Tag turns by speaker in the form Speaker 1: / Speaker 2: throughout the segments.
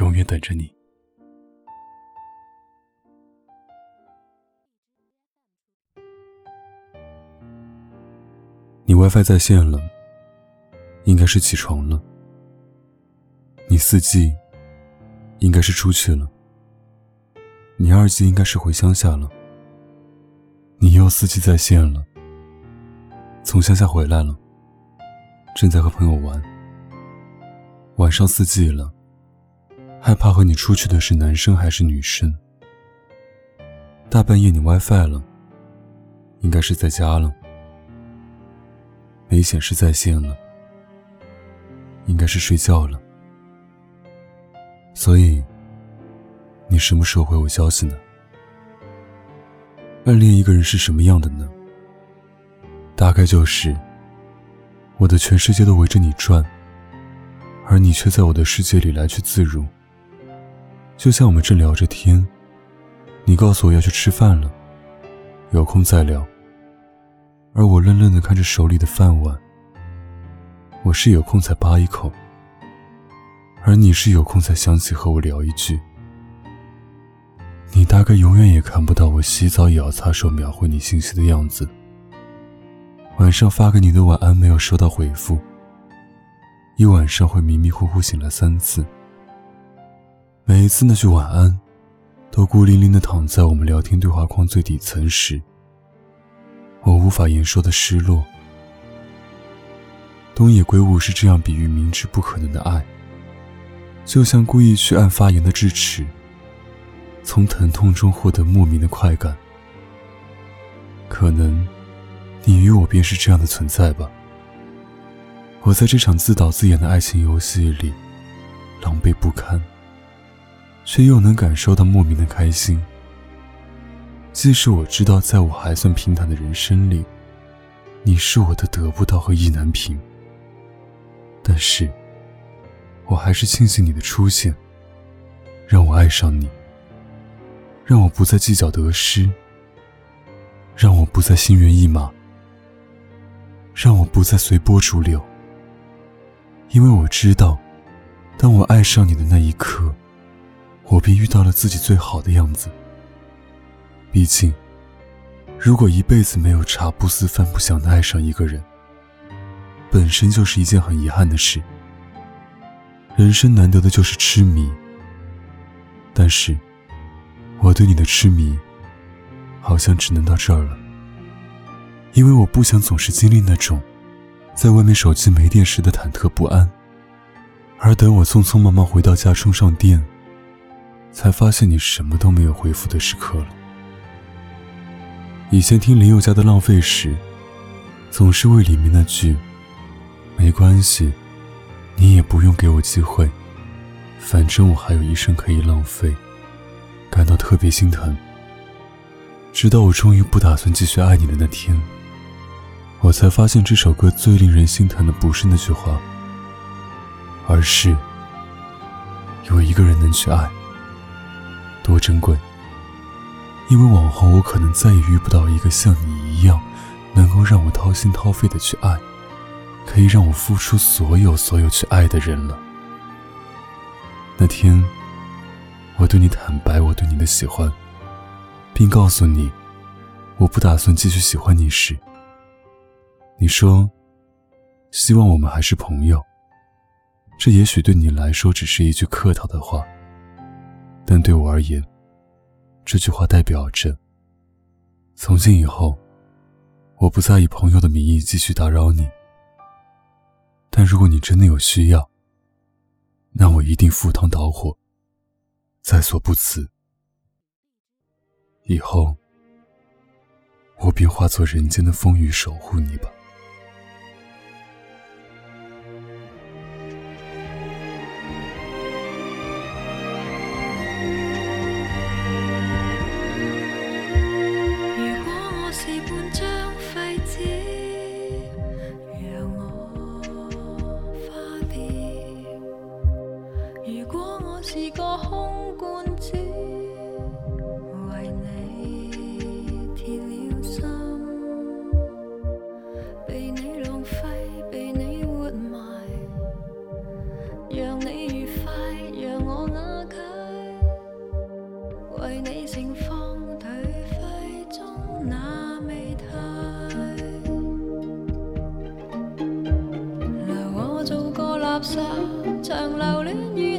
Speaker 1: 永远等着你。你 WiFi 在线了，应该是起床了。你四 G，应该是出去了。你二 G 应该是回乡下了。你又四 G 在线了，从乡下回来了，正在和朋友玩。晚上四 G 了，害怕和你出去的是男生还是女生？大半夜你 WiFi 了，应该是在家了。没显示在线了，应该是睡觉了。所以，你什么时候回我消息呢？暗恋一个人是什么样的呢？大概就是，我的全世界都围着你转，而你却在我的世界里来去自如。就像我们正聊着天，你告诉我要去吃饭了，有空再聊。而我愣愣的看着手里的饭碗，我是有空才扒一口，而你是有空才想起和我聊一句。你大概永远也看不到我洗澡咬擦手秒回你信息的样子。晚上发给你的晚安没有收到回复，一晚上会迷迷糊糊醒了三次，每一次那句晚安，都孤零零的躺在我们聊天对话框最底层时。我无法言说的失落。东野圭吾是这样比喻明知不可能的爱，就像故意去按发炎的智齿，从疼痛中获得莫名的快感。可能，你与我便是这样的存在吧。我在这场自导自演的爱情游戏里，狼狈不堪，却又能感受到莫名的开心。即使我知道，在我还算平坦的人生里，你是我的得不到和意难平，但是，我还是庆幸你的出现，让我爱上你，让我不再计较得失，让我不再心猿意马，让我不再随波逐流，因为我知道，当我爱上你的那一刻，我便遇到了自己最好的样子。毕竟，如果一辈子没有茶不思饭不想的爱上一个人，本身就是一件很遗憾的事。人生难得的就是痴迷，但是，我对你的痴迷，好像只能到这儿了。因为我不想总是经历那种，在外面手机没电时的忐忑不安，而等我匆匆忙忙回到家充上电，才发现你什么都没有回复的时刻了。以前听林宥嘉的《浪费》时，总是为里面那句“没关系，你也不用给我机会，反正我还有一生可以浪费”感到特别心疼。直到我终于不打算继续爱你的那天，我才发现这首歌最令人心疼的不是那句话，而是有一个人能去爱，多珍贵。因为往后我可能再也遇不到一个像你一样，能够让我掏心掏肺的去爱，可以让我付出所有所有去爱的人了。那天，我对你坦白我对你的喜欢，并告诉你，我不打算继续喜欢你时，你说，希望我们还是朋友。这也许对你来说只是一句客套的话，但对我而言。这句话代表着，从今以后，我不再以朋友的名义继续打扰你。但如果你真的有需要，那我一定赴汤蹈火，在所不辞。以后，我便化作人间的风雨，守护你吧。
Speaker 2: xa chẳng lao lý nhi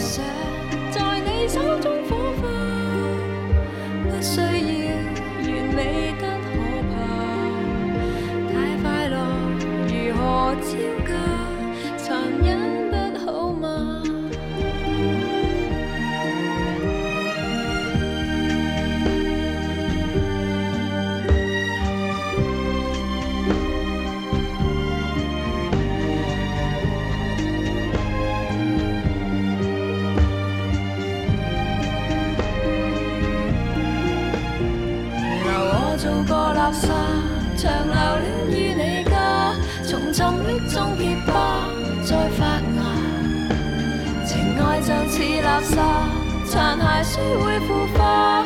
Speaker 2: myself 沙长留恋于你家，从沉溺中结疤再发芽，情爱就似垃圾，残骸虽会腐化。